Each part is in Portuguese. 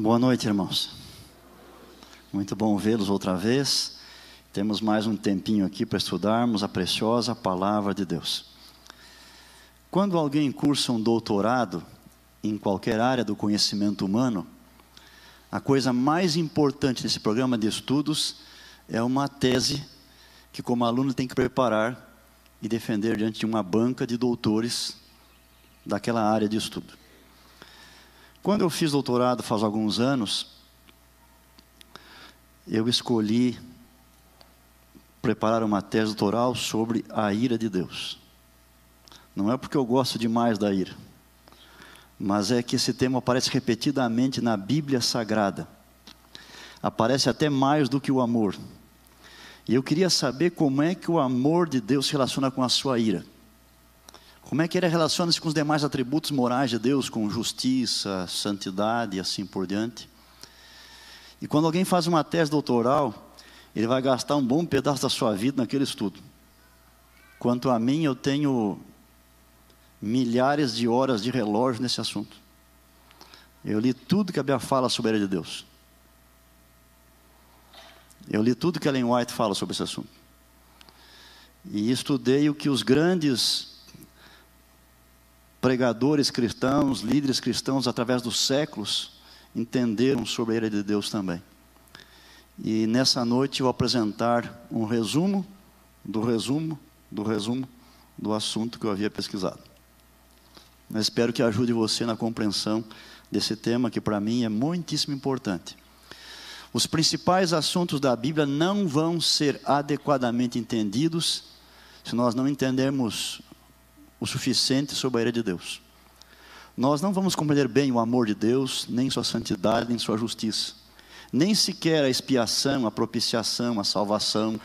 Boa noite, irmãos. Muito bom vê-los outra vez. Temos mais um tempinho aqui para estudarmos a preciosa palavra de Deus. Quando alguém cursa um doutorado em qualquer área do conhecimento humano, a coisa mais importante desse programa de estudos é uma tese que, como aluno, tem que preparar e defender diante de uma banca de doutores daquela área de estudo. Quando eu fiz doutorado faz alguns anos, eu escolhi preparar uma tese doutoral sobre a ira de Deus. Não é porque eu gosto demais da ira, mas é que esse tema aparece repetidamente na Bíblia Sagrada. Aparece até mais do que o amor. E eu queria saber como é que o amor de Deus se relaciona com a sua ira. Como é que ele relaciona-se com os demais atributos morais de Deus, com justiça, santidade e assim por diante? E quando alguém faz uma tese doutoral, ele vai gastar um bom pedaço da sua vida naquele estudo. Quanto a mim, eu tenho milhares de horas de relógio nesse assunto. Eu li tudo que a Bíblia fala sobre a de Deus. Eu li tudo que Ellen White fala sobre esse assunto. E estudei o que os grandes pregadores cristãos, líderes cristãos, através dos séculos, entenderam sobre a ira de Deus também. E nessa noite eu vou apresentar um resumo do resumo do resumo do assunto que eu havia pesquisado. Mas espero que ajude você na compreensão desse tema que para mim é muitíssimo importante. Os principais assuntos da Bíblia não vão ser adequadamente entendidos se nós não entendermos o suficiente sobre a ira de Deus. Nós não vamos compreender bem o amor de Deus, nem sua santidade, nem sua justiça, nem sequer a expiação, a propiciação, a salvação,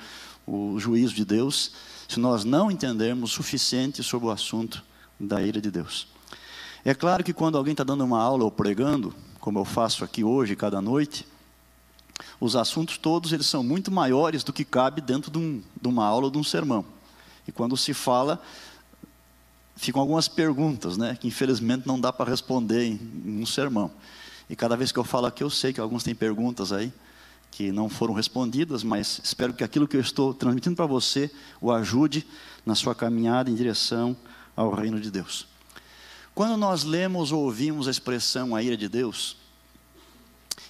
o juízo de Deus, se nós não entendermos o suficiente sobre o assunto da ira de Deus. É claro que quando alguém está dando uma aula ou pregando, como eu faço aqui hoje, cada noite, os assuntos todos eles são muito maiores do que cabe dentro de, um, de uma aula ou de um sermão. E quando se fala ficam algumas perguntas, né, que infelizmente não dá para responder em, um sermão. E cada vez que eu falo aqui, eu sei que alguns têm perguntas aí que não foram respondidas, mas espero que aquilo que eu estou transmitindo para você o ajude na sua caminhada em direção ao reino de Deus. Quando nós lemos ou ouvimos a expressão a ira de Deus,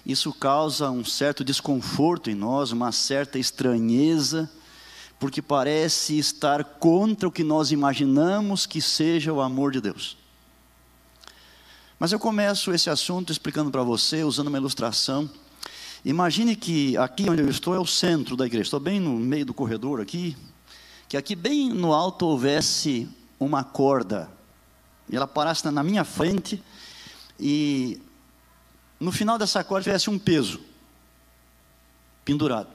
isso causa um certo desconforto em nós, uma certa estranheza, porque parece estar contra o que nós imaginamos que seja o amor de Deus. Mas eu começo esse assunto explicando para você, usando uma ilustração. Imagine que aqui onde eu estou é o centro da igreja, estou bem no meio do corredor aqui, que aqui bem no alto houvesse uma corda, e ela parasse na minha frente, e no final dessa corda tivesse um peso pendurado.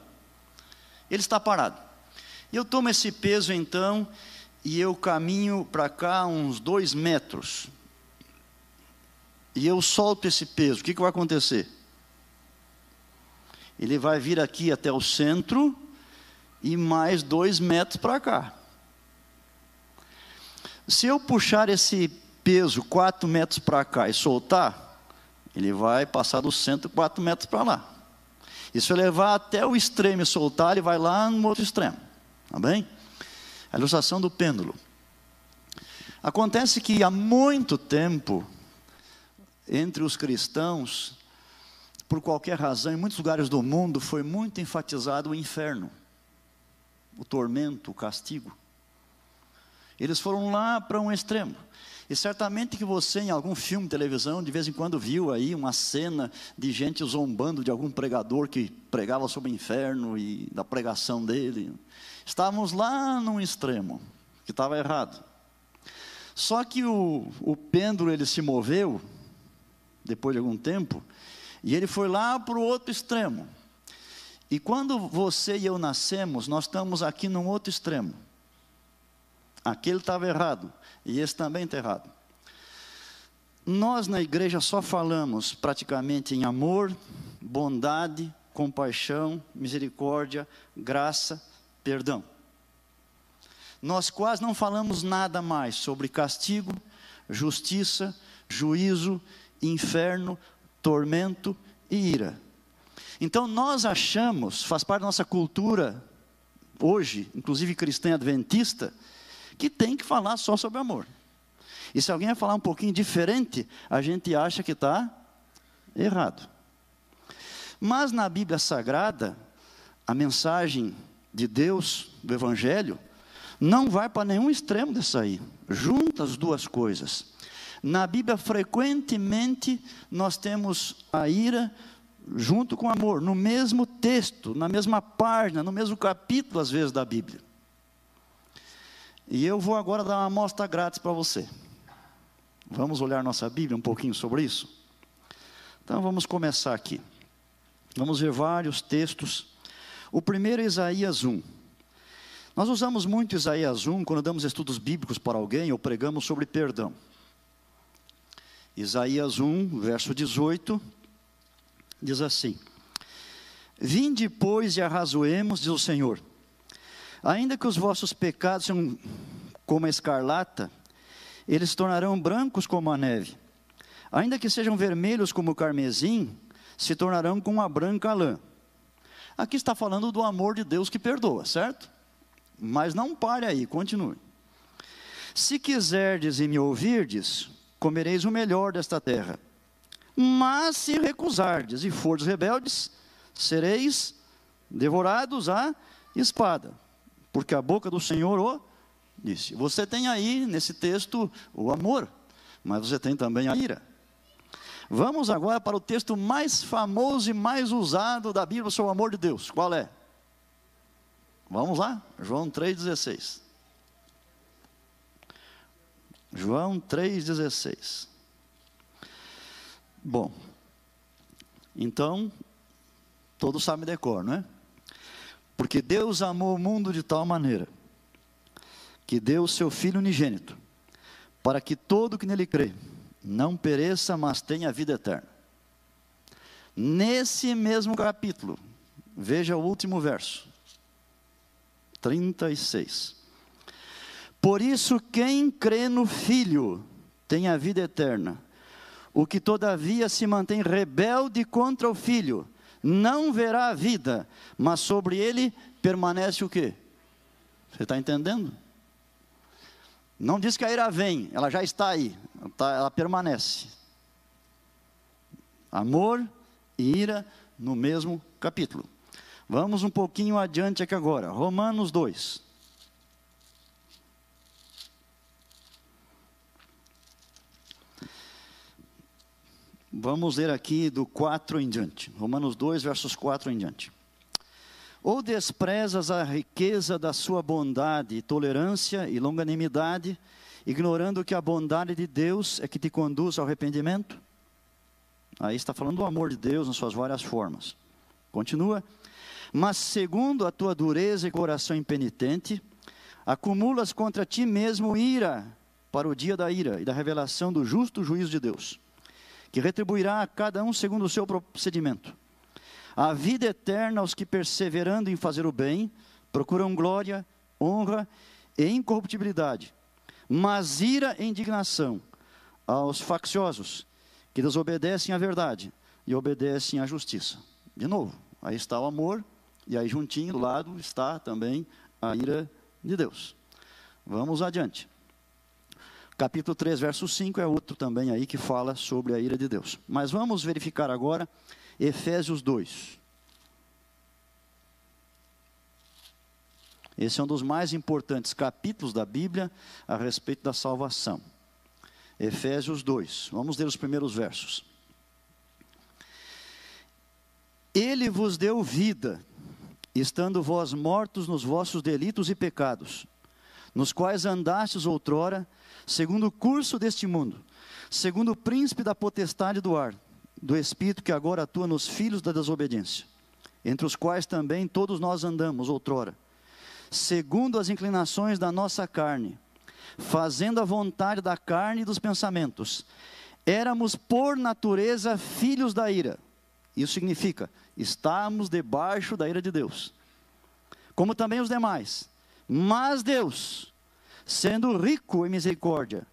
Ele está parado. Eu tomo esse peso então e eu caminho para cá uns dois metros. E eu solto esse peso. O que, que vai acontecer? Ele vai vir aqui até o centro e mais dois metros para cá. Se eu puxar esse peso quatro metros para cá e soltar, ele vai passar do centro quatro metros para lá. E se eu levar até o extremo e soltar, ele vai lá no outro extremo. Amém? A ilustração do pêndulo. Acontece que há muito tempo, entre os cristãos, por qualquer razão, em muitos lugares do mundo, foi muito enfatizado o inferno, o tormento, o castigo. Eles foram lá para um extremo. E certamente que você, em algum filme, televisão, de vez em quando viu aí uma cena de gente zombando de algum pregador que pregava sobre o inferno e da pregação dele. Estávamos lá num extremo, que estava errado. Só que o, o pêndulo ele se moveu, depois de algum tempo, e ele foi lá para o outro extremo. E quando você e eu nascemos, nós estamos aqui num outro extremo. Aquele estava errado, e esse também está errado. Nós na igreja só falamos praticamente em amor, bondade, compaixão, misericórdia, graça perdão. Nós quase não falamos nada mais sobre castigo, justiça, juízo, inferno, tormento, e ira. Então nós achamos, faz parte da nossa cultura hoje, inclusive cristã e adventista, que tem que falar só sobre amor. E se alguém falar um pouquinho diferente, a gente acha que está errado. Mas na Bíblia Sagrada, a mensagem de Deus, do Evangelho, não vai para nenhum extremo disso aí. Junta as duas coisas. Na Bíblia, frequentemente, nós temos a ira junto com o amor, no mesmo texto, na mesma página, no mesmo capítulo, às vezes, da Bíblia. E eu vou agora dar uma amostra grátis para você. Vamos olhar nossa Bíblia um pouquinho sobre isso? Então vamos começar aqui. Vamos ver vários textos. O primeiro é Isaías 1. Nós usamos muito Isaías 1 quando damos estudos bíblicos para alguém ou pregamos sobre perdão. Isaías 1, verso 18, diz assim: Vinde, pois, e arrazoemos, diz o Senhor, ainda que os vossos pecados sejam como a escarlata, eles se tornarão brancos como a neve. Ainda que sejam vermelhos como o carmesim, se tornarão como a branca lã. Aqui está falando do amor de Deus que perdoa, certo? Mas não pare aí, continue. Se quiserdes e me ouvirdes, comereis o melhor desta terra. Mas se recusardes e fordes rebeldes, sereis devorados à espada, porque a boca do Senhor o disse. Você tem aí nesse texto o amor, mas você tem também a ira. Vamos agora para o texto mais famoso e mais usado da Bíblia sobre o amor de Deus. Qual é? Vamos lá? João 3,16. João 3,16. Bom, então, todos sabem decor, não é? Porque Deus amou o mundo de tal maneira que deu o seu Filho unigênito, para que todo que nele crê não pereça, mas tenha vida eterna. Nesse mesmo capítulo, veja o último verso, 36. Por isso, quem crê no Filho tem a vida eterna. O que todavia se mantém rebelde contra o Filho, não verá a vida, mas sobre ele permanece o quê? Você está entendendo? Não diz que a ira vem, ela já está aí, ela, tá, ela permanece. Amor e ira no mesmo capítulo. Vamos um pouquinho adiante aqui agora. Romanos 2. Vamos ler aqui do 4 em diante. Romanos 2, versos 4 em diante. Ou desprezas a riqueza da sua bondade, tolerância e longanimidade, ignorando que a bondade de Deus é que te conduz ao arrependimento? Aí está falando do amor de Deus nas suas várias formas. Continua. Mas segundo a tua dureza e coração impenitente, acumulas contra ti mesmo ira para o dia da ira e da revelação do justo juízo de Deus, que retribuirá a cada um segundo o seu procedimento a vida eterna aos que, perseverando em fazer o bem, procuram glória, honra e incorruptibilidade, mas ira e indignação aos facciosos, que desobedecem à verdade e obedecem à justiça. De novo, aí está o amor, e aí juntinho do lado está também a ira de Deus. Vamos adiante. Capítulo 3, verso 5 é outro também aí que fala sobre a ira de Deus. Mas vamos verificar agora Efésios 2. Esse é um dos mais importantes capítulos da Bíblia a respeito da salvação. Efésios 2. Vamos ler os primeiros versos. Ele vos deu vida, estando vós mortos nos vossos delitos e pecados, nos quais andastes outrora, segundo o curso deste mundo, segundo o príncipe da potestade do ar do Espírito que agora atua nos filhos da desobediência, entre os quais também todos nós andamos outrora, segundo as inclinações da nossa carne, fazendo a vontade da carne e dos pensamentos. Éramos por natureza filhos da ira. Isso significa, estamos debaixo da ira de Deus, como também os demais. Mas Deus, sendo rico em misericórdia,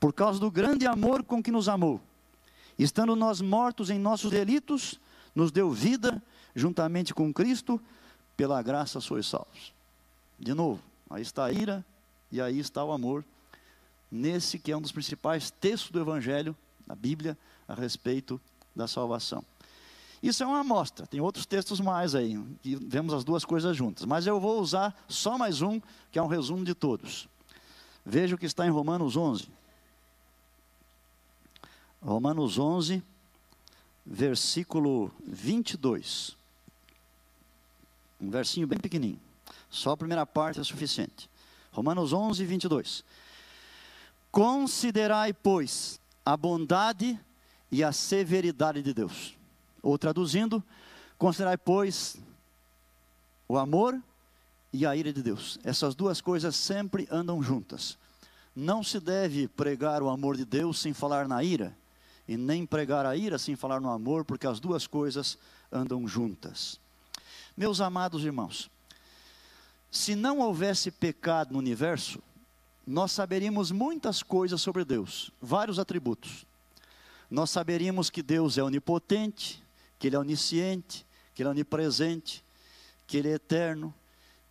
por causa do grande amor com que nos amou, Estando nós mortos em nossos delitos, nos deu vida juntamente com Cristo, pela graça sois salvos. De novo, aí está a ira e aí está o amor, nesse que é um dos principais textos do Evangelho, da Bíblia, a respeito da salvação. Isso é uma amostra, tem outros textos mais aí, que vemos as duas coisas juntas, mas eu vou usar só mais um, que é um resumo de todos. Veja o que está em Romanos 11. Romanos 11, versículo 22. Um versinho bem pequenininho. Só a primeira parte é suficiente. Romanos 11, 22. Considerai, pois, a bondade e a severidade de Deus. Ou traduzindo, considerai, pois, o amor e a ira de Deus. Essas duas coisas sempre andam juntas. Não se deve pregar o amor de Deus sem falar na ira, e nem pregar a ira sem falar no amor, porque as duas coisas andam juntas. Meus amados irmãos, se não houvesse pecado no universo, nós saberíamos muitas coisas sobre Deus, vários atributos. Nós saberíamos que Deus é onipotente, que Ele é onisciente, que Ele é onipresente, que Ele é eterno,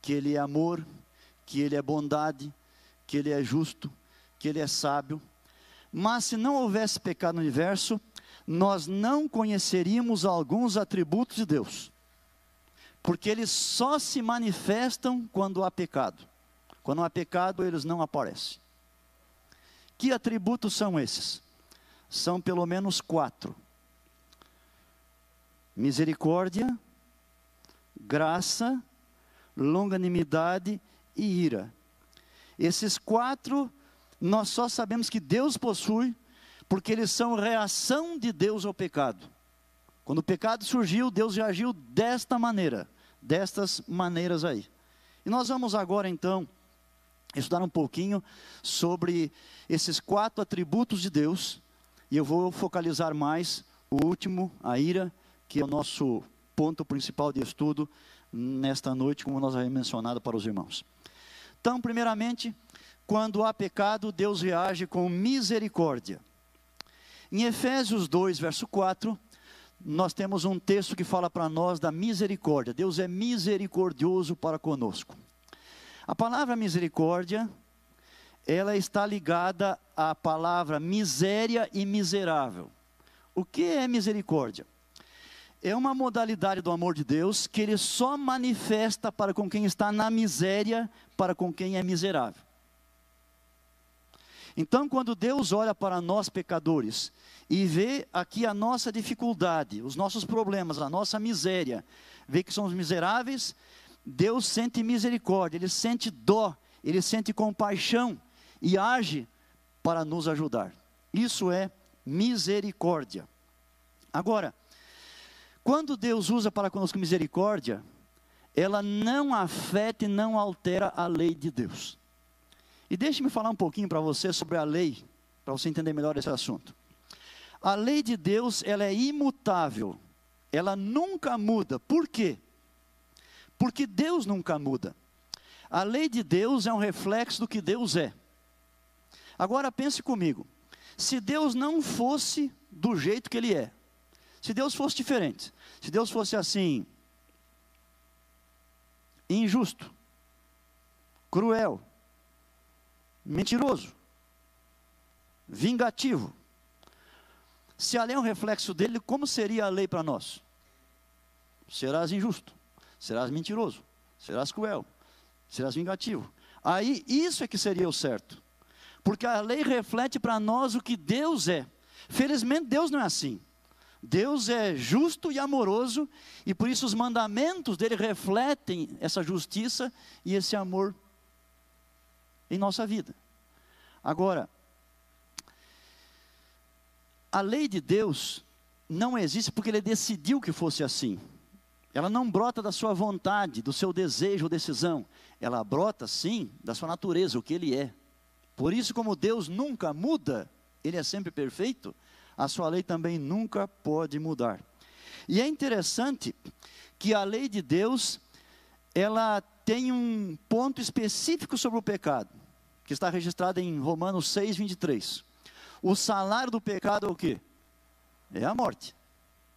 que Ele é amor, que Ele é bondade, que Ele é justo, que Ele é sábio. Mas se não houvesse pecado no universo, nós não conheceríamos alguns atributos de Deus porque eles só se manifestam quando há pecado. Quando há pecado, eles não aparecem. Que atributos são esses? São pelo menos quatro: misericórdia, graça, longanimidade e ira. Esses quatro nós só sabemos que Deus possui, porque eles são reação de Deus ao pecado. Quando o pecado surgiu, Deus já agiu desta maneira destas maneiras aí. E nós vamos agora então estudar um pouquinho sobre esses quatro atributos de Deus, e eu vou focalizar mais o último, a ira, que é o nosso ponto principal de estudo nesta noite, como nós havíamos mencionado para os irmãos. Então, primeiramente, quando há pecado, Deus reage com misericórdia. Em Efésios 2, verso 4, nós temos um texto que fala para nós da misericórdia. Deus é misericordioso para conosco. A palavra misericórdia, ela está ligada à palavra miséria e miserável. O que é misericórdia? É uma modalidade do amor de Deus que ele só manifesta para com quem está na miséria, para com quem é miserável. Então, quando Deus olha para nós pecadores e vê aqui a nossa dificuldade, os nossos problemas, a nossa miséria, vê que somos miseráveis, Deus sente misericórdia, Ele sente dó, Ele sente compaixão e age para nos ajudar. Isso é misericórdia. Agora, quando Deus usa para conosco misericórdia, ela não afeta e não altera a lei de Deus. E deixe-me falar um pouquinho para você sobre a lei, para você entender melhor esse assunto. A lei de Deus, ela é imutável. Ela nunca muda. Por quê? Porque Deus nunca muda. A lei de Deus é um reflexo do que Deus é. Agora pense comigo. Se Deus não fosse do jeito que ele é, se Deus fosse diferente, se Deus fosse assim, injusto, cruel, mentiroso, vingativo. Se a lei é um reflexo dele, como seria a lei para nós? Serás injusto, serás mentiroso, serás cruel, serás vingativo. Aí isso é que seria o certo. Porque a lei reflete para nós o que Deus é. Felizmente Deus não é assim. Deus é justo e amoroso, e por isso os mandamentos dele refletem essa justiça e esse amor em nossa vida. Agora, a lei de Deus não existe porque ele decidiu que fosse assim. Ela não brota da sua vontade, do seu desejo ou decisão. Ela brota, sim, da sua natureza, o que ele é. Por isso, como Deus nunca muda, ele é sempre perfeito, a sua lei também nunca pode mudar. E é interessante que a lei de Deus, ela tem um ponto específico sobre o pecado, que está registrado em Romanos 6, 23. O salário do pecado é o que? É a morte.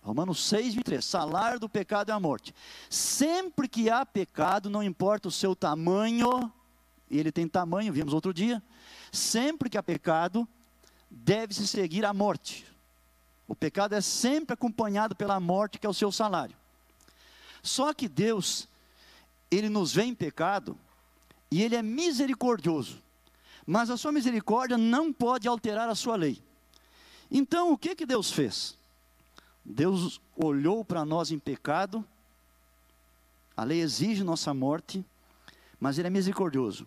Romanos 6, 23. Salário do pecado é a morte. Sempre que há pecado, não importa o seu tamanho, e ele tem tamanho, vimos outro dia. Sempre que há pecado, deve-se seguir a morte. O pecado é sempre acompanhado pela morte, que é o seu salário. Só que Deus, Ele nos vê em pecado, e Ele é misericordioso. Mas a sua misericórdia não pode alterar a sua lei. Então, o que, que Deus fez? Deus olhou para nós em pecado, a lei exige nossa morte, mas Ele é misericordioso.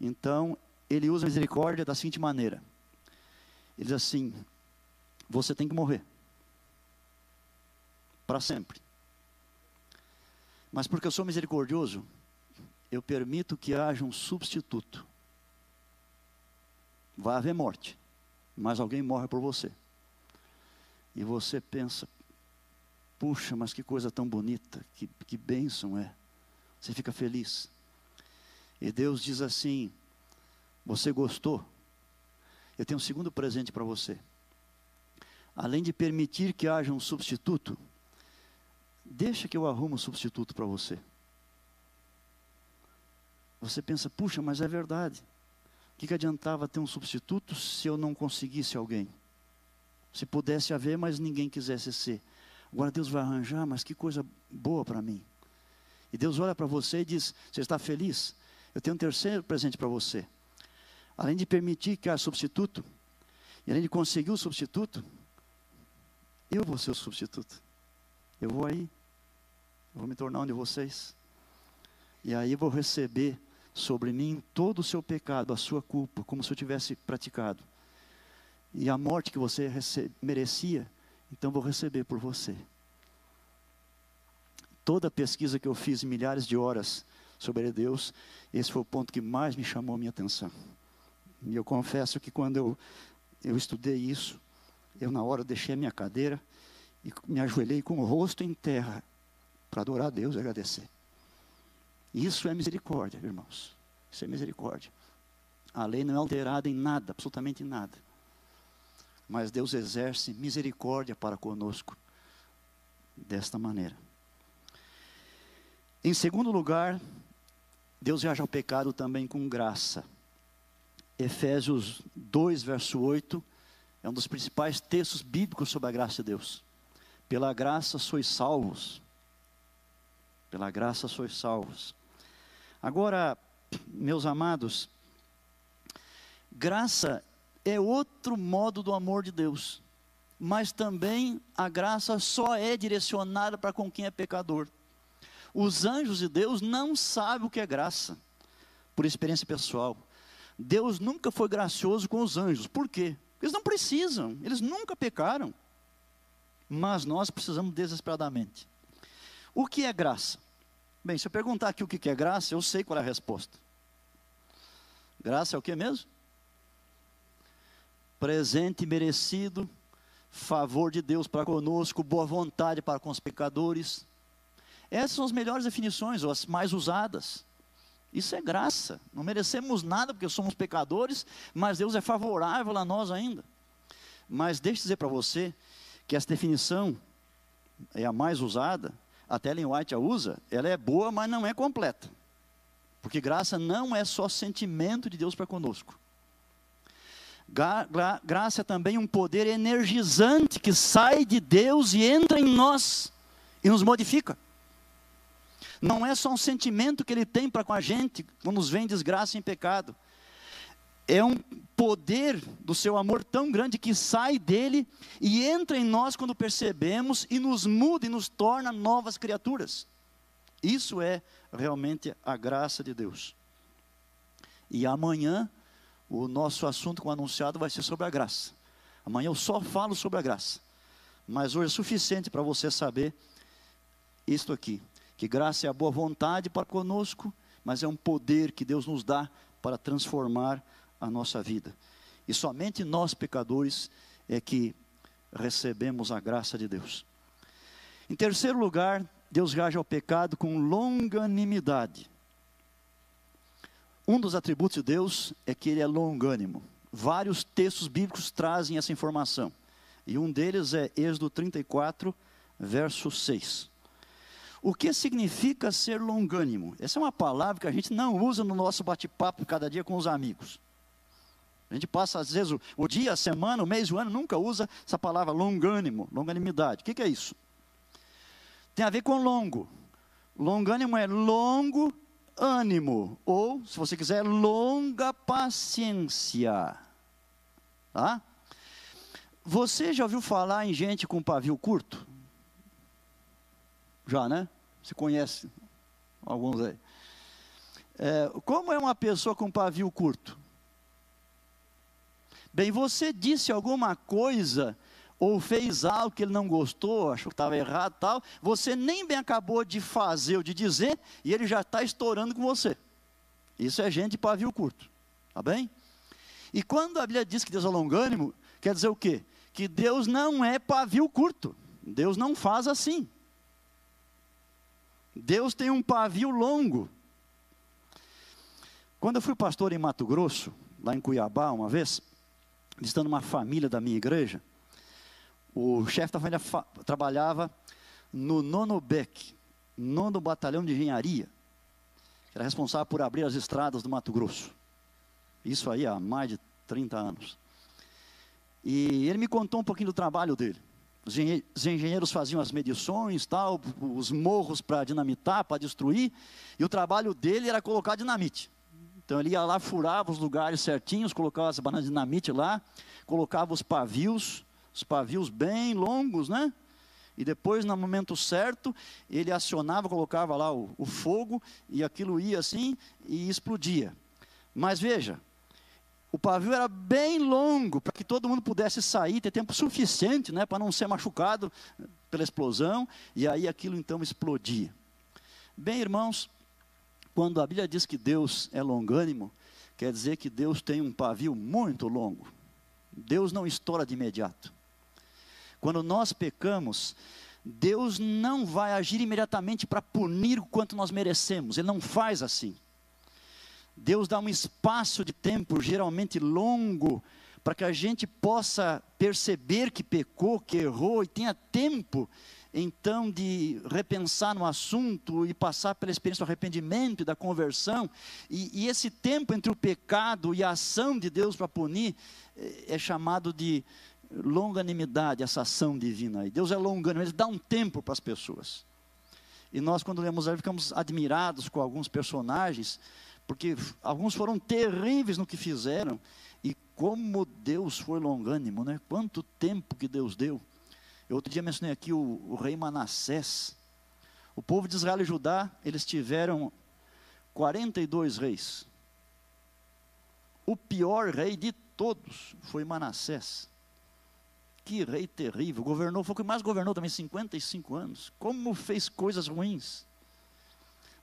Então, Ele usa a misericórdia da seguinte maneira: Ele diz assim: Você tem que morrer, para sempre. Mas porque eu sou misericordioso, eu permito que haja um substituto. Vai haver morte, mas alguém morre por você e você pensa, puxa, mas que coisa tão bonita, que, que bênção é. Você fica feliz. E Deus diz assim: Você gostou? Eu tenho um segundo presente para você. Além de permitir que haja um substituto, deixa que eu arrumo um substituto para você. Você pensa, puxa, mas é verdade. Que, que adiantava ter um substituto se eu não conseguisse alguém? Se pudesse haver, mas ninguém quisesse ser. Agora Deus vai arranjar, mas que coisa boa para mim. E Deus olha para você e diz: Você está feliz? Eu tenho um terceiro presente para você. Além de permitir que haja substituto, e além de conseguir o substituto, eu vou ser o substituto. Eu vou aí, eu vou me tornar um de vocês. E aí eu vou receber sobre mim todo o seu pecado, a sua culpa, como se eu tivesse praticado e a morte que você merecia, então vou receber por você. Toda a pesquisa que eu fiz, milhares de horas sobre Deus, esse foi o ponto que mais me chamou a minha atenção. E eu confesso que quando eu, eu estudei isso, eu na hora deixei a minha cadeira e me ajoelhei com o rosto em terra para adorar a Deus e agradecer. Isso é misericórdia, irmãos. Isso é misericórdia. A lei não é alterada em nada, absolutamente em nada mas Deus exerce misericórdia para conosco desta maneira. Em segundo lugar, Deus reage ao pecado também com graça. Efésios 2, verso 8, é um dos principais textos bíblicos sobre a graça de Deus. Pela graça sois salvos. Pela graça sois salvos. Agora, meus amados, graça é outro modo do amor de Deus. Mas também a graça só é direcionada para com quem é pecador. Os anjos de Deus não sabem o que é graça, por experiência pessoal. Deus nunca foi gracioso com os anjos. Por quê? Eles não precisam, eles nunca pecaram. Mas nós precisamos desesperadamente. O que é graça? Bem, se eu perguntar aqui o que é graça, eu sei qual é a resposta. Graça é o que mesmo? presente merecido, favor de Deus para conosco, boa vontade para com os pecadores. Essas são as melhores definições, ou as mais usadas. Isso é graça. Não merecemos nada porque somos pecadores, mas Deus é favorável a nós ainda. Mas deixe eu dizer para você que essa definição é a mais usada, até Ellen White a usa, ela é boa, mas não é completa. Porque graça não é só sentimento de Deus para conosco. Graça é também um poder energizante que sai de Deus e entra em nós e nos modifica. Não é só um sentimento que ele tem para com a gente quando nos vem desgraça em pecado. É um poder do seu amor tão grande que sai dele e entra em nós quando percebemos e nos muda e nos torna novas criaturas. Isso é realmente a graça de Deus. E amanhã o nosso assunto como anunciado vai ser sobre a graça. Amanhã eu só falo sobre a graça. Mas hoje é suficiente para você saber isto aqui: que graça é a boa vontade para conosco, mas é um poder que Deus nos dá para transformar a nossa vida. E somente nós, pecadores, é que recebemos a graça de Deus. Em terceiro lugar, Deus reage ao pecado com longanimidade. Um dos atributos de Deus é que ele é longânimo. Vários textos bíblicos trazem essa informação. E um deles é Êxodo 34, verso 6. O que significa ser longânimo? Essa é uma palavra que a gente não usa no nosso bate-papo cada dia com os amigos. A gente passa, às vezes, o, o, dia, a semana, o mês, o ano, nunca usa essa palavra longânimo, longanimidade. O que, que é isso? Tem a ver com longo. Longânimo é longo ânimo, ou, se você quiser, longa paciência. Tá? Você já ouviu falar em gente com pavio curto? Já, né? Você conhece alguns aí. É, como é uma pessoa com pavio curto? Bem, você disse alguma coisa ou fez algo que ele não gostou, achou que estava errado tal, você nem bem acabou de fazer ou de dizer, e ele já está estourando com você. Isso é gente de pavio curto, tá bem? E quando a Bíblia diz que Deus é longânimo, quer dizer o quê? Que Deus não é pavio curto, Deus não faz assim. Deus tem um pavio longo. Quando eu fui pastor em Mato Grosso, lá em Cuiabá, uma vez, visitando uma família da minha igreja, o chefe da família trabalhava no nono BEC, nono batalhão de engenharia, que era responsável por abrir as estradas do Mato Grosso. Isso aí há mais de 30 anos. E ele me contou um pouquinho do trabalho dele. Os engenheiros faziam as medições, tal, os morros para dinamitar, para destruir, e o trabalho dele era colocar dinamite. Então ele ia lá, furava os lugares certinhos, colocava as bananas de dinamite lá, colocava os pavios, os pavios bem longos, né? E depois, no momento certo, ele acionava, colocava lá o, o fogo, e aquilo ia assim e explodia. Mas veja, o pavio era bem longo, para que todo mundo pudesse sair, ter tempo suficiente, né, para não ser machucado pela explosão, e aí aquilo então explodia. Bem, irmãos, quando a Bíblia diz que Deus é longânimo, quer dizer que Deus tem um pavio muito longo. Deus não estoura de imediato. Quando nós pecamos, Deus não vai agir imediatamente para punir o quanto nós merecemos, Ele não faz assim. Deus dá um espaço de tempo, geralmente longo, para que a gente possa perceber que pecou, que errou e tenha tempo então de repensar no assunto e passar pela experiência do arrependimento e da conversão. E, e esse tempo entre o pecado e a ação de Deus para punir é, é chamado de longanimidade, essa ação divina aí. Deus é longânimo, ele dá um tempo para as pessoas. E nós, quando lemos aí, ficamos admirados com alguns personagens, porque alguns foram terríveis no que fizeram, como Deus foi longânimo, né? Quanto tempo que Deus deu. Eu outro dia mencionei aqui o, o rei Manassés. O povo de Israel e Judá, eles tiveram 42 reis. O pior rei de todos foi Manassés. Que rei terrível. Governou, foi o que mais governou também, 55 anos. Como fez coisas ruins.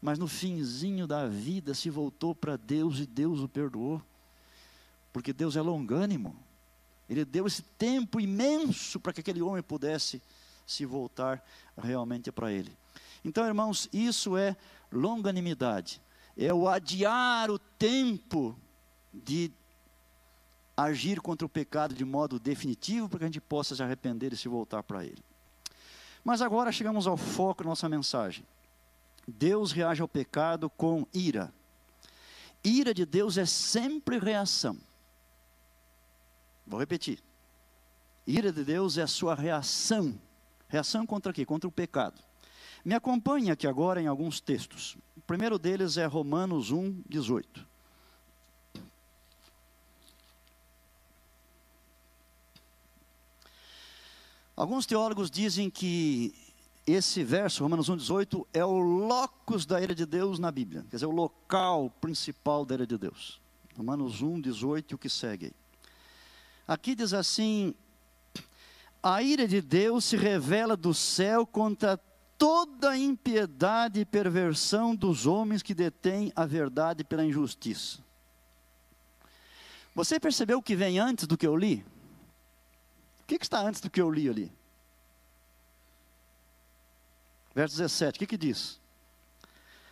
Mas no finzinho da vida se voltou para Deus e Deus o perdoou. Porque Deus é longânimo. Ele deu esse tempo imenso para que aquele homem pudesse se voltar realmente para ele. Então, irmãos, isso é longanimidade. É o adiar o tempo de agir contra o pecado de modo definitivo, para que a gente possa se arrepender e se voltar para Ele. Mas agora chegamos ao foco da nossa mensagem. Deus reage ao pecado com ira. Ira de Deus é sempre reação. Vou repetir. Ira de Deus é a sua reação. Reação contra quê? Contra o pecado. Me acompanhe aqui agora em alguns textos. O primeiro deles é Romanos 1, 18. Alguns teólogos dizem que esse verso, Romanos 1,18, é o locus da ira de Deus na Bíblia, quer dizer, o local principal da ira de Deus. Romanos 1,18 e o que segue. Aqui diz assim: a ira de Deus se revela do céu contra toda impiedade e perversão dos homens que detêm a verdade pela injustiça. Você percebeu o que vem antes do que eu li? O que, que está antes do que eu li ali? Verso 17, o que, que diz?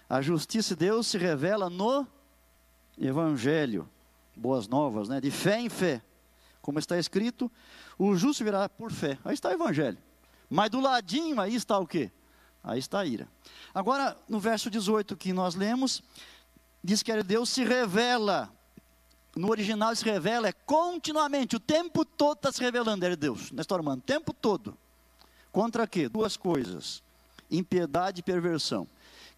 A justiça de Deus se revela no Evangelho, boas novas, né? de fé em fé. Como está escrito, o justo virá por fé. Aí está o Evangelho. Mas do ladinho aí está o quê? Aí está a ira. Agora, no verso 18 que nós lemos, diz que Deus se revela. No original se revela é continuamente, o tempo todo está se revelando, é Deus, nesta hora, o tempo todo. Contra quê? Duas coisas: impiedade e perversão. O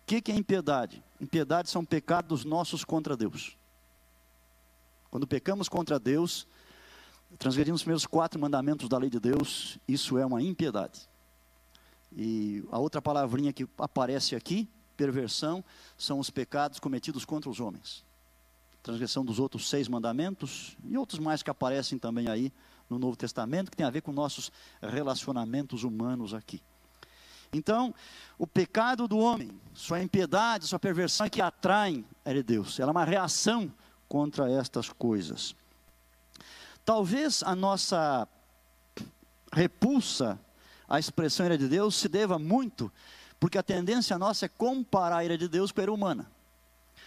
que, que é impiedade? Impiedade são pecados nossos contra Deus. Quando pecamos contra Deus, transgredimos os primeiros quatro mandamentos da lei de Deus, isso é uma impiedade. E a outra palavrinha que aparece aqui, perversão, são os pecados cometidos contra os homens. Transgressão dos outros seis mandamentos e outros mais que aparecem também aí no Novo Testamento, que tem a ver com nossos relacionamentos humanos aqui. Então, o pecado do homem, sua impiedade, sua perversão é que atraem a Deus. Ela é uma reação contra estas coisas. Talvez a nossa repulsa à expressão ira de Deus se deva muito porque a tendência nossa é comparar a ira de Deus com a ira humana.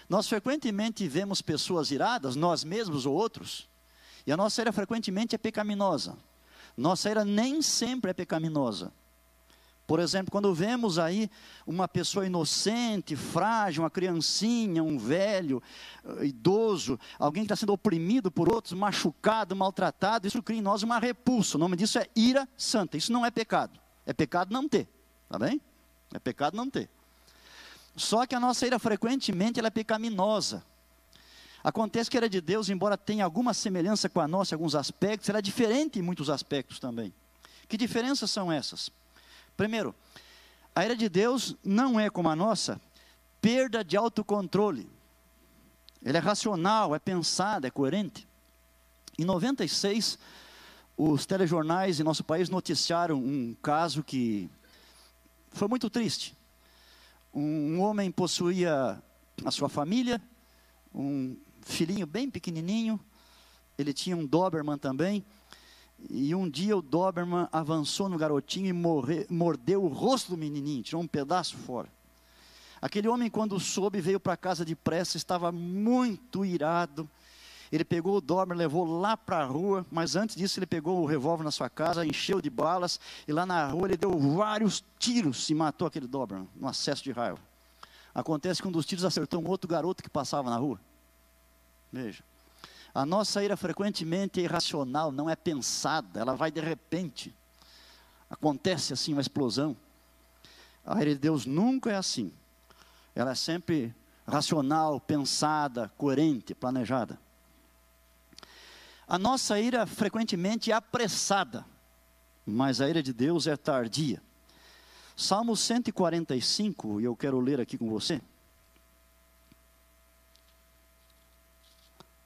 Nós frequentemente vemos pessoas iradas, nós mesmos ou outros, e a nossa ira frequentemente é pecaminosa. Nossa ira nem sempre é pecaminosa. Por exemplo, quando vemos aí uma pessoa inocente, frágil, uma criancinha, um velho, eh, idoso, alguém que está sendo oprimido por outros, machucado, maltratado, isso cria em nós uma repulsa. O nome disso é ira santa. Isso não é pecado. É pecado não ter. Tá bem? É pecado não ter. Só que a nossa ira frequentemente ela é pecaminosa. Acontece que a ira de Deus, embora tenha alguma semelhança com a nossa em alguns aspectos, ela é diferente em muitos aspectos também. Que diferenças são essas? Primeiro, a ira de Deus não é como a nossa, perda de autocontrole. Ele é racional, é pensado, é coerente. Em 96, os telejornais em nosso país noticiaram um caso que foi muito triste. Um homem possuía a sua família, um filhinho bem pequenininho, ele tinha um Doberman também, e um dia o Doberman avançou no garotinho e morre, mordeu o rosto do menininho, tirou um pedaço fora. Aquele homem, quando soube, veio para casa depressa, estava muito irado. Ele pegou o Doberman, levou lá para a rua, mas antes disso ele pegou o revólver na sua casa, encheu de balas, e lá na rua ele deu vários tiros e matou aquele Doberman, num acesso de raiva. Acontece que um dos tiros acertou um outro garoto que passava na rua. Veja. A nossa ira frequentemente é irracional, não é pensada, ela vai de repente. Acontece assim uma explosão. A ira de Deus nunca é assim. Ela é sempre racional, pensada, coerente, planejada. A nossa ira frequentemente é apressada, mas a ira de Deus é tardia. Salmo 145, e eu quero ler aqui com você.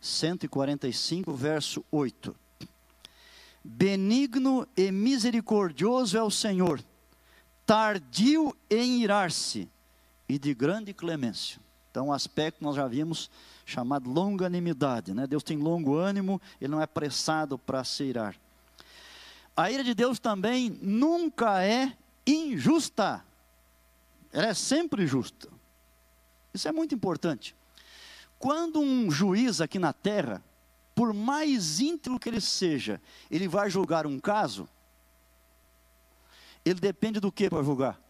145, verso 8. Benigno e misericordioso é o Senhor, tardio em irar-se e de grande clemência. Então, um aspecto nós já vimos chamado longanimidade, né? Deus tem longo ânimo, ele não é apressado para se irar. A ira de Deus também nunca é injusta. Ela é sempre justa. Isso é muito importante. Quando um juiz aqui na terra, por mais íntimo que ele seja, ele vai julgar um caso, ele depende do que para julgar?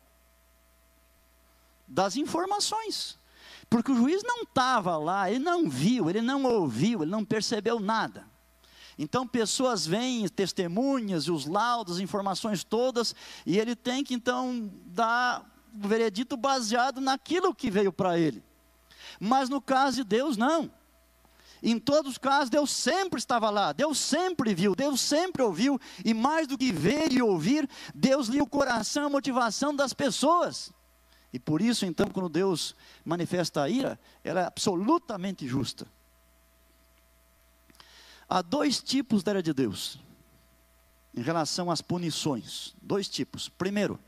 Das informações. Porque o juiz não estava lá, ele não viu, ele não ouviu, ele não percebeu nada. Então pessoas vêm, testemunhas, os laudos, informações todas, e ele tem que então dar o veredito baseado naquilo que veio para ele. Mas no caso de Deus, não. Em todos os casos, Deus sempre estava lá, Deus sempre viu, Deus sempre ouviu, e mais do que ver e ouvir, Deus lia o coração, a motivação das pessoas. E por isso, então, quando Deus manifesta a ira, ela é absolutamente justa. Há dois tipos da ira de Deus em relação às punições. Dois tipos. Primeiro,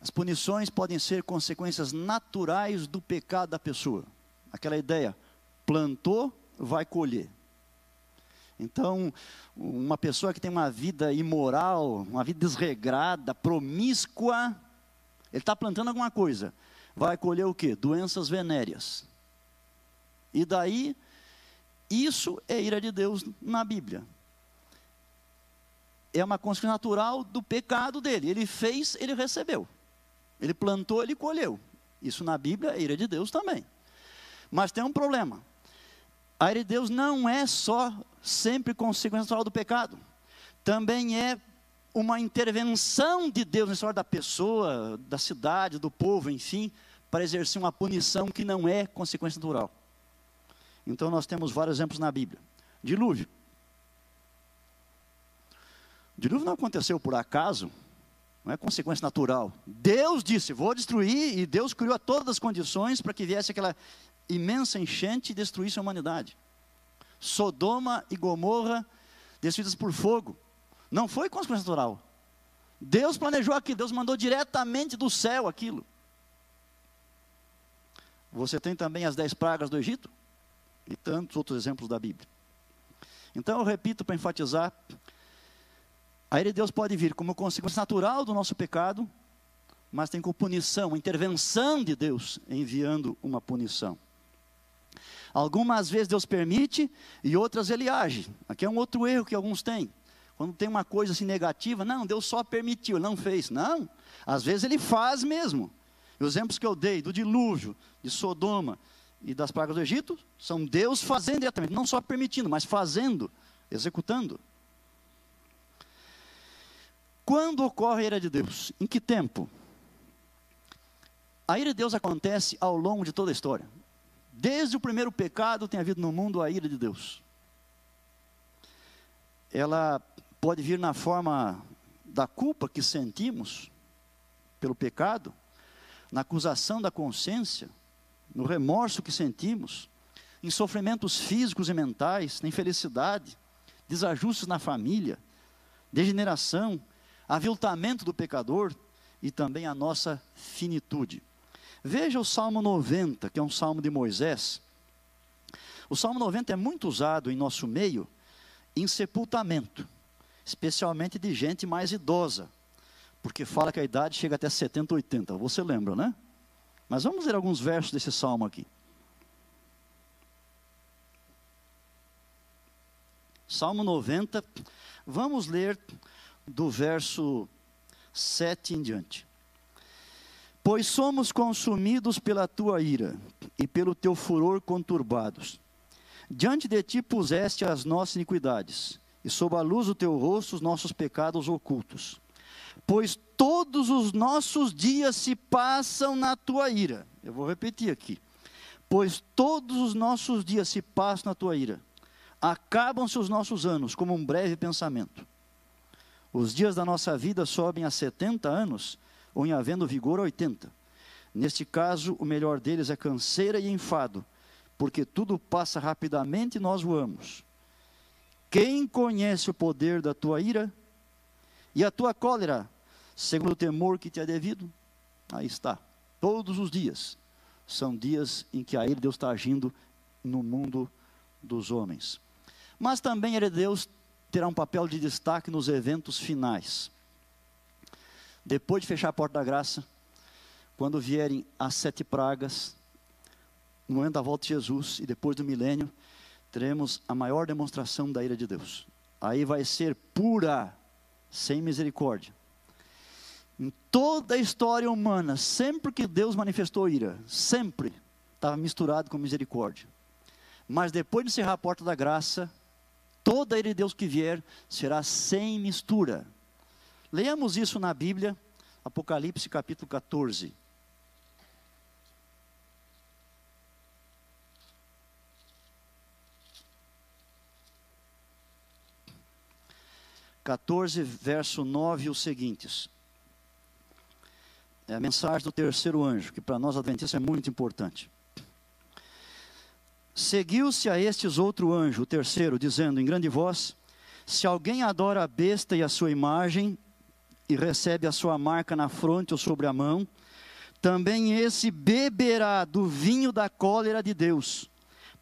as punições podem ser consequências naturais do pecado da pessoa. Aquela ideia, plantou, vai colher. Então, uma pessoa que tem uma vida imoral, uma vida desregrada, promíscua, ele está plantando alguma coisa. Vai colher o quê? Doenças venéreas. E daí, isso é ira de Deus na Bíblia. é uma consequência natural do pecado dele. Ele fez, ele recebeu. Ele plantou, ele colheu. Isso na Bíblia é ira de Deus também. Mas tem um problema. A ira de Deus não é só sempre consequência natural do pecado. Também é uma intervenção de Deus na história da pessoa, da cidade, do povo, enfim, para exercer uma punição que não é consequência natural. Então nós temos vários exemplos na Bíblia. Dilúvio. Dilúvio não aconteceu por acaso, não é consequência natural. Deus disse: Vou destruir, e Deus criou todas as condições para que viesse aquela imensa enchente e destruísse a humanidade. Sodoma e Gomorra destruídas por fogo. Não foi consequência natural. Deus planejou aquilo, Deus mandou diretamente do céu aquilo. Você tem também as dez pragas do Egito e tantos outros exemplos da Bíblia. Então eu repito para enfatizar: a ira de Deus pode vir como consequência natural do nosso pecado, mas tem como punição, intervenção de Deus enviando uma punição. Algumas vezes Deus permite e outras ele age. Aqui é um outro erro que alguns têm. Quando tem uma coisa assim negativa, não, Deus só permitiu, não fez. Não, às vezes ele faz mesmo. Os exemplos que eu dei do dilúvio, de Sodoma e das pragas do Egito, são Deus fazendo diretamente, não só permitindo, mas fazendo, executando. Quando ocorre a ira de Deus? Em que tempo? A ira de Deus acontece ao longo de toda a história. Desde o primeiro pecado tem havido no mundo a ira de Deus. Ela pode vir na forma da culpa que sentimos pelo pecado, na acusação da consciência, no remorso que sentimos, em sofrimentos físicos e mentais, na infelicidade, desajustes na família, degeneração, aviltamento do pecador e também a nossa finitude. Veja o Salmo 90, que é um salmo de Moisés. O Salmo 90 é muito usado em nosso meio em sepultamento especialmente de gente mais idosa, porque fala que a idade chega até 70, 80. Você lembra, né? Mas vamos ler alguns versos desse salmo aqui. Salmo 90, vamos ler do verso 7 em diante. Pois somos consumidos pela tua ira e pelo teu furor conturbados. Diante de ti puseste as nossas iniquidades e sob a luz do teu rosto os nossos pecados ocultos. Pois todos os nossos dias se passam na tua ira. Eu vou repetir aqui. Pois todos os nossos dias se passam na tua ira. Acabam-se os nossos anos como um breve pensamento. Os dias da nossa vida sobem a 70 anos, ou em havendo vigor a 80. Neste caso, o melhor deles é canseira e enfado, porque tudo passa rapidamente e nós voamos. Quem conhece o poder da tua ira e a tua cólera, segundo o temor que te é devido? Aí está. Todos os dias são dias em que a ira de Deus está agindo no mundo dos homens. Mas também a ira de Deus terá um papel de destaque nos eventos finais. Depois de fechar a porta da graça, quando vierem as sete pragas, no momento da volta de Jesus e depois do milênio, teremos a maior demonstração da ira de Deus. Aí vai ser pura, sem misericórdia. Em toda a história humana, sempre que Deus manifestou ira, sempre estava misturado com misericórdia. Mas depois de encerrar a porta da graça, toda a Deus que vier será sem mistura. Leamos isso na Bíblia, Apocalipse capítulo 14. 14, verso 9 os seguintes. É a mensagem do terceiro anjo, que para nós adventistas é muito importante. Seguiu-se a estes outro anjo, o terceiro, dizendo em grande voz: Se alguém adora a besta e a sua imagem, e recebe a sua marca na fronte ou sobre a mão, também esse beberá do vinho da cólera de Deus,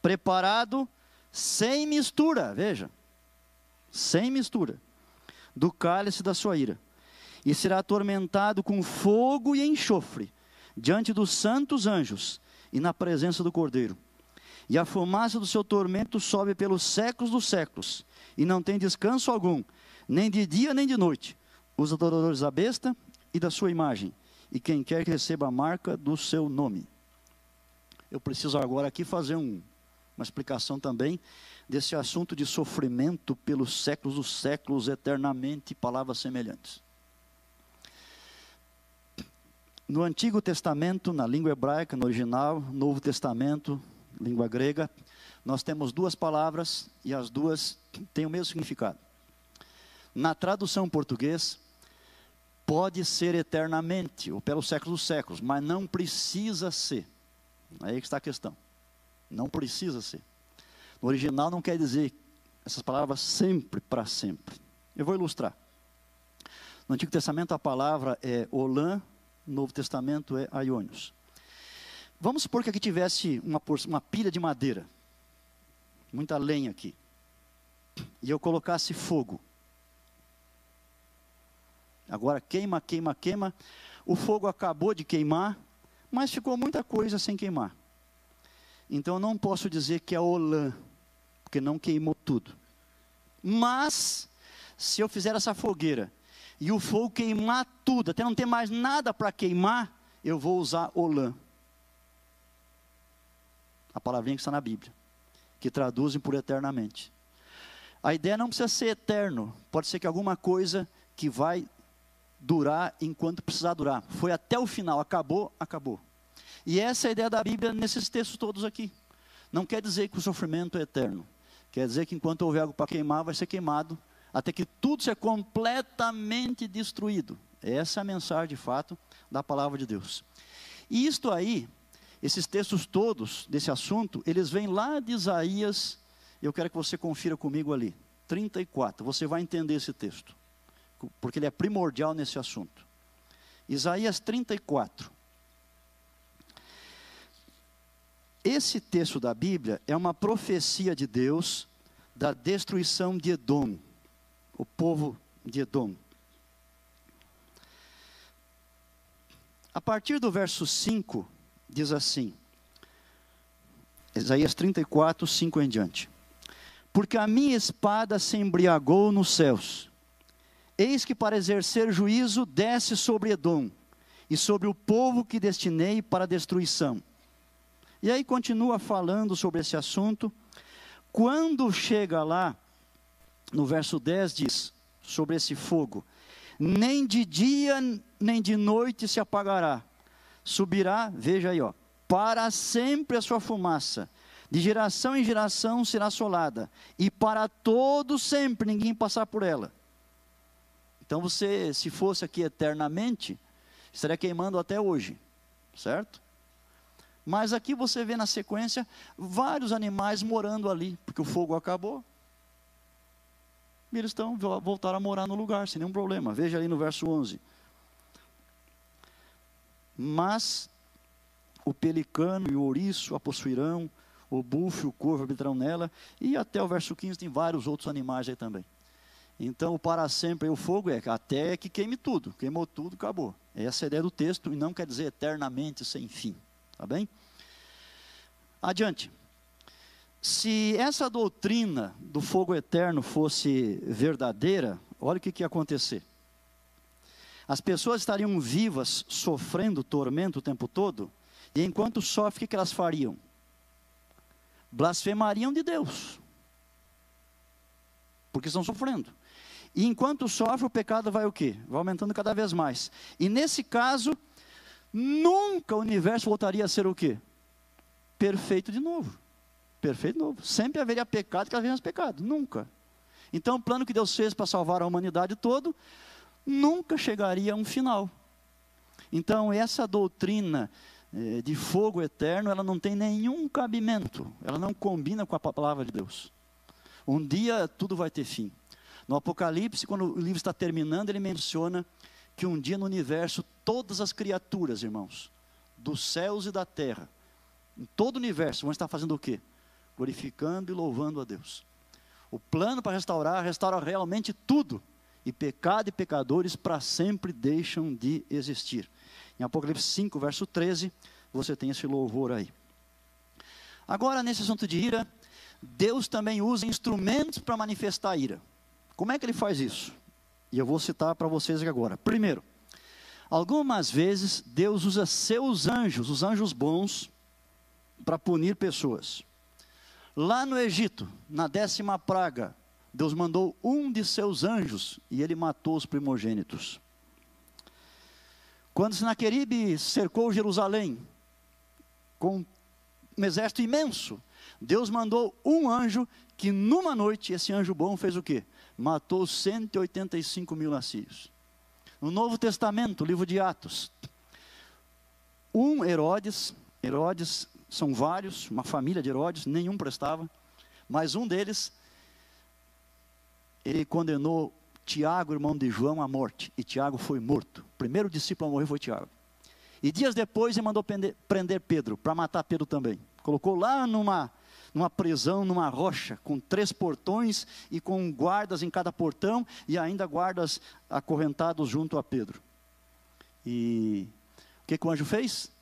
preparado sem mistura, veja, sem mistura do cálice da sua ira, e será atormentado com fogo e enxofre, diante dos santos anjos e na presença do Cordeiro. E a fumaça do seu tormento sobe pelos séculos dos séculos, e não tem descanso algum, nem de dia nem de noite, os adoradores da besta e da sua imagem, e quem quer que receba a marca do seu nome. Eu preciso agora aqui fazer um, uma explicação também desse assunto de sofrimento pelos séculos dos séculos, eternamente, palavras semelhantes. No Antigo Testamento, na língua hebraica, no original, Novo Testamento, língua grega, nós temos duas palavras e as duas têm o mesmo significado. Na tradução português, pode ser eternamente, ou pelos séculos dos séculos, mas não precisa ser. Aí que está a questão. Não precisa ser. No original não quer dizer essas palavras sempre para sempre. Eu vou ilustrar. No Antigo Testamento a palavra é olã, no Novo Testamento é aionios. Vamos supor que aqui tivesse uma, uma pilha de madeira, muita lenha aqui, e eu colocasse fogo. Agora queima, queima, queima. O fogo acabou de queimar, mas ficou muita coisa sem queimar. Então não posso dizer que é olã, porque não queimou tudo. Mas, se eu fizer essa fogueira e o fogo queimar tudo, até não ter mais nada para queimar, eu vou usar olã. A palavrinha que está na Bíblia, que traduzem por eternamente. A ideia não precisa ser eterno, pode ser que alguma coisa que vai durar enquanto precisar durar. Foi até o final, acabou, acabou. E essa é a ideia da Bíblia nesses textos todos aqui. Não quer dizer que o sofrimento é eterno. Quer dizer que enquanto houver algo para queimar, vai ser queimado, até que tudo seja completamente destruído. Essa é a mensagem de fato da palavra de Deus. E isto aí, esses textos todos desse assunto, eles vêm lá de Isaías, eu quero que você confira comigo ali, 34. Você vai entender esse texto, porque ele é primordial nesse assunto. Isaías 34. Esse texto da Bíblia é uma profecia de Deus da destruição de Edom, o povo de Edom. A partir do verso 5, diz assim, Isaías 34, 5 em diante. Porque a minha espada se embriagou nos céus, eis que para exercer juízo desce sobre Edom, e sobre o povo que destinei para destruição e aí continua falando sobre esse assunto. Quando chega lá, no verso 10 diz sobre esse fogo: nem de dia nem de noite se apagará, subirá, veja aí, ó, para sempre a sua fumaça, de geração em geração será assolada, e para todo sempre ninguém passar por ela. Então você, se fosse aqui eternamente, estaria queimando até hoje, certo? Mas aqui você vê na sequência vários animais morando ali, porque o fogo acabou. E eles estão voltaram a morar no lugar, sem nenhum problema. Veja aí no verso 11. Mas o pelicano e o ouriço a possuirão, o e o corvo habitarão nela, e até o verso 15 tem vários outros animais aí também. Então, o para sempre o fogo é até que queime tudo, queimou tudo, acabou. Essa é a ideia do texto, e não quer dizer eternamente sem fim. Tá bem? Adiante. Se essa doutrina do fogo eterno fosse verdadeira, olha o que, que ia acontecer. As pessoas estariam vivas, sofrendo tormento o tempo todo, e enquanto sofrem, o que, elas fariam? Blasfemariam de Deus, porque estão sofrendo. E enquanto sofre, o pecado vai o quê? Vai aumentando cada vez mais. E nesse caso, nunca o universo voltaria a ser o quê? Perfeito de novo. Perfeito de novo. Sempre haveria pecado que haveria pecado. Nunca. Então o plano que Deus fez para salvar a humanidade todo nunca chegaria a um final. Então essa doutrina eh, de fogo eterno, ela não tem nenhum cabimento. Ela não combina com a palavra de Deus. Um dia tudo vai ter fim. No Apocalipse, quando o livro está terminando, ele menciona que um dia no universo todas as criaturas, irmãos, dos céus e da terra, em todo o universo, vão estar fazendo o quê? Glorificando e louvando a Deus. O plano para restaurar, restaura realmente tudo. E pecado e pecadores para sempre deixam de existir. Em Apocalipse 5, verso 13, você tem esse louvor aí. Agora, nesse assunto de ira, Deus também usa instrumentos para manifestar a ira. Como é que ele faz isso? E eu vou citar para vocês aqui agora. Primeiro, algumas vezes Deus usa seus anjos, os anjos bons, para punir pessoas. Lá no Egito, na décima praga, Deus mandou um de seus anjos e ele matou os primogênitos. Quando Senaqueribe cercou Jerusalém com um exército imenso, Deus mandou um anjo que numa noite, esse anjo bom fez o quê? Matou 185 mil assírios. No Novo Testamento, livro de Atos, um Herodes, Herodes são vários, uma família de Herodes, nenhum prestava, mas um deles, ele condenou Tiago, irmão de João, à morte, e Tiago foi morto. O primeiro discípulo a morrer foi Tiago. E dias depois ele mandou prender, Pedro, para matar Pedro também. Colocou lá numa, numa prisão, numa rocha, com três portões e com guardas em cada portão, e ainda guardas acorrentados junto a Pedro. E o que, que o anjo fez?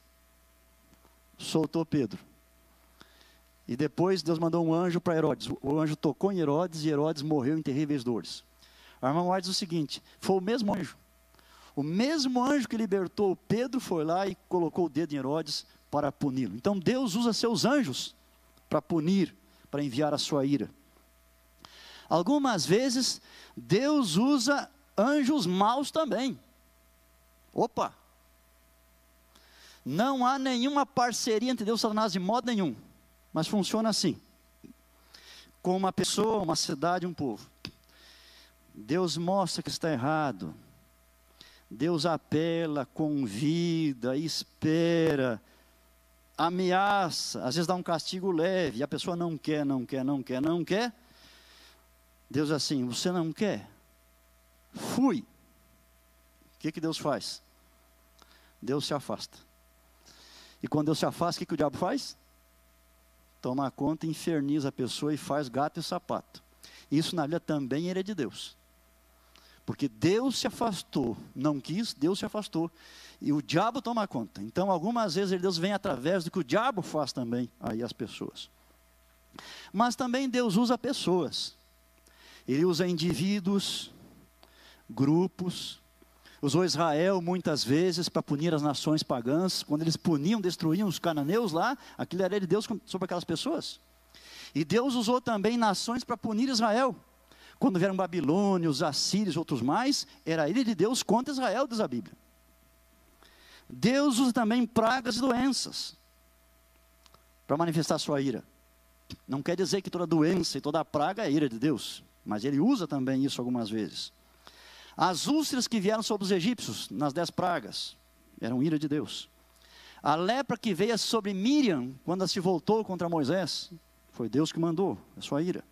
soltou Pedro. E depois Deus mandou um anjo para Herodes. O anjo tocou em Herodes e Herodes morreu em terríveis dores. A irmã White diz o seguinte: foi o mesmo anjo. O mesmo anjo que libertou Pedro foi lá e colocou o dedo em Herodes para puni-lo. Então Deus usa seus anjos para punir, para enviar a sua ira. Algumas vezes Deus usa anjos maus também. Opa! Não há nenhuma parceria entre Deus e Satanás de modo nenhum. Mas funciona assim. Com uma pessoa, uma cidade, um povo. Deus mostra que está errado. Deus apela, convida, espera, ameaça, às vezes dá um castigo leve, e a pessoa não quer, não quer, não quer, não quer. Deus assim, você não quer? Fui. O que, que Deus faz? Deus se afasta. E quando Deus se afasta, o que, que o diabo faz? Toma conta, inferniza a pessoa e faz gato e sapato. Isso na Bíblia também era de Deus. Porque Deus se afastou, não quis, Deus se afastou. E o diabo toma conta. Então, algumas vezes Deus vem através do que o diabo faz também aí as pessoas. Mas também Deus usa pessoas. Ele usa indivíduos, grupos, Usou Israel muitas vezes para punir as nações pagãs. Quando eles puniam, destruíam os cananeus lá, aquilo era de Deus sobre aquelas pessoas. E Deus usou também nações para punir Israel. Quando vieram babilônios, assírios, outros mais, era ele de Deus contra Israel, diz a Bíblia. Deus usa também pragas e doenças para manifestar sua ira. Não quer dizer que toda doença e toda praga é ira de Deus, mas ele usa também isso algumas vezes. As úlceras que vieram sobre os egípcios nas dez pragas eram ira de Deus. A lepra que veio sobre Miriam quando ela se voltou contra Moisés foi Deus que mandou, é sua ira.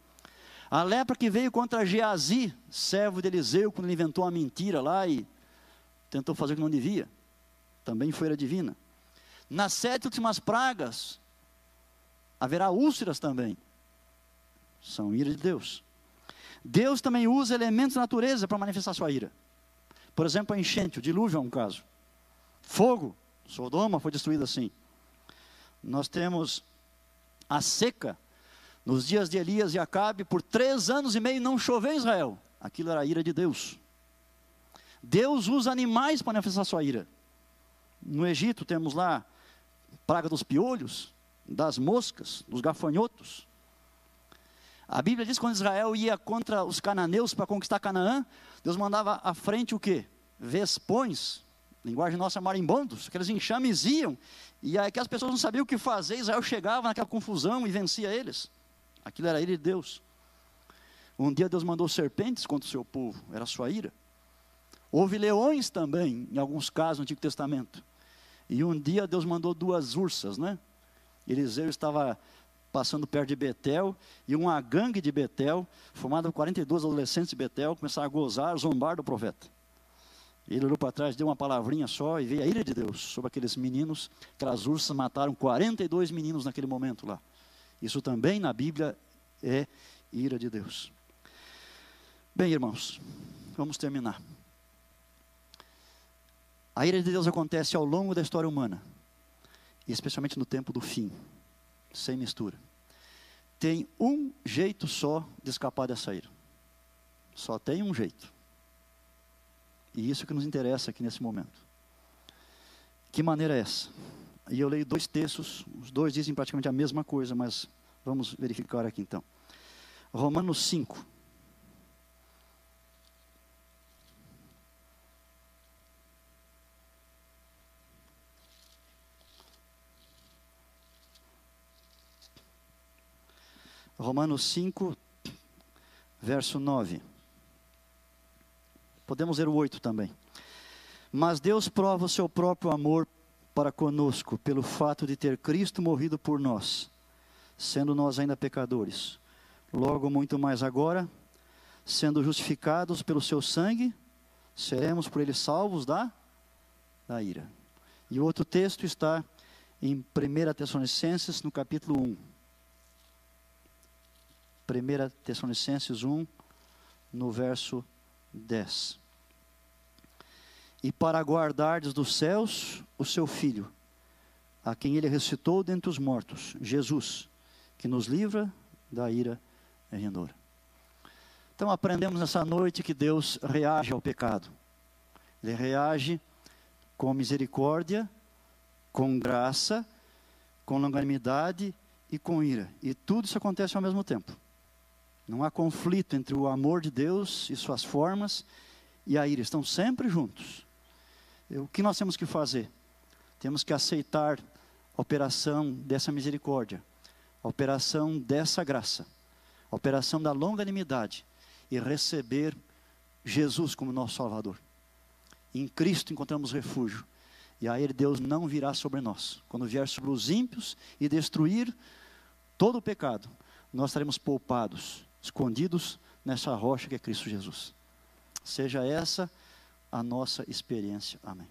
A lepra que veio contra Geazi, servo de Eliseu, quando ele inventou uma mentira lá e tentou fazer o que não devia, também foi ira divina. Nas sete últimas pragas, haverá úlceras também, são ira de Deus. Deus também usa elementos da natureza para manifestar sua ira. Por exemplo, a enchente, o dilúvio é um caso. Fogo, Sodoma foi destruída assim. Nós temos a seca, nos dias de Elias e Acabe, por três anos e meio não choveu em Israel. Aquilo era a ira de Deus. Deus usa animais para manifestar sua ira. No Egito temos lá praga dos piolhos, das moscas, dos gafanhotos. A Bíblia diz que quando Israel ia contra os cananeus para conquistar Canaã, Deus mandava à frente o quê? Vespões, linguagem nossa, marimbondos, aqueles enxames iam, e aí que as pessoas não sabiam o que fazer, Israel chegava naquela confusão e vencia eles. Aquilo era ira de Deus. Um dia Deus mandou serpentes contra o seu povo, era a sua ira. Houve leões também, em alguns casos no Antigo Testamento. E um dia Deus mandou duas ursas, né? Eliseu estava passando perto de Betel, e uma gangue de Betel, formada por 42 adolescentes de Betel, começaram a gozar, zombar do profeta. Ele olhou para trás, deu uma palavrinha só e veio a ira de Deus sobre aqueles meninos. Aquelas ursas mataram 42 meninos naquele momento lá. Isso também na Bíblia é ira de Deus. Bem, irmãos, vamos terminar. A ira de Deus acontece ao longo da história humana, especialmente no tempo do fim sem mistura. Tem um jeito só de escapar dessa ira. Só tem um jeito. E isso que nos interessa aqui nesse momento. Que maneira é essa? E eu leio dois textos, os dois dizem praticamente a mesma coisa, mas vamos verificar aqui então. Romanos 5. Romanos 5, verso 9. Podemos ler o 8 também. Mas Deus prova o seu próprio amor para conosco pelo fato de ter Cristo morrido por nós, sendo nós ainda pecadores. Logo, muito mais agora, sendo justificados pelo seu sangue, seremos por ele salvos da, da ira. E outro texto está em 1 Tessalonicenses, no capítulo 1. 1 Tessalonicenses 1, no verso 10. E para guardardes dos céus o seu Filho, a quem ele ressuscitou dentre os mortos, Jesus, que nos livra da ira vindoura. Então aprendemos nessa noite que Deus reage ao pecado. Ele reage com misericórdia, com graça, com longanimidade e com ira. E tudo isso acontece ao mesmo tempo. Não há conflito entre o amor de Deus e suas formas e a ira, estão sempre juntos. O que nós temos que fazer? Temos que aceitar a operação dessa misericórdia, a operação dessa graça, a operação da longanimidade e receber Jesus como nosso Salvador. Em Cristo encontramos refúgio. E aí Deus não virá sobre nós. Quando vier sobre os ímpios e destruir todo o pecado, nós estaremos poupados escondidos nessa rocha que é Cristo Jesus. Seja essa a nossa experiência. Amém.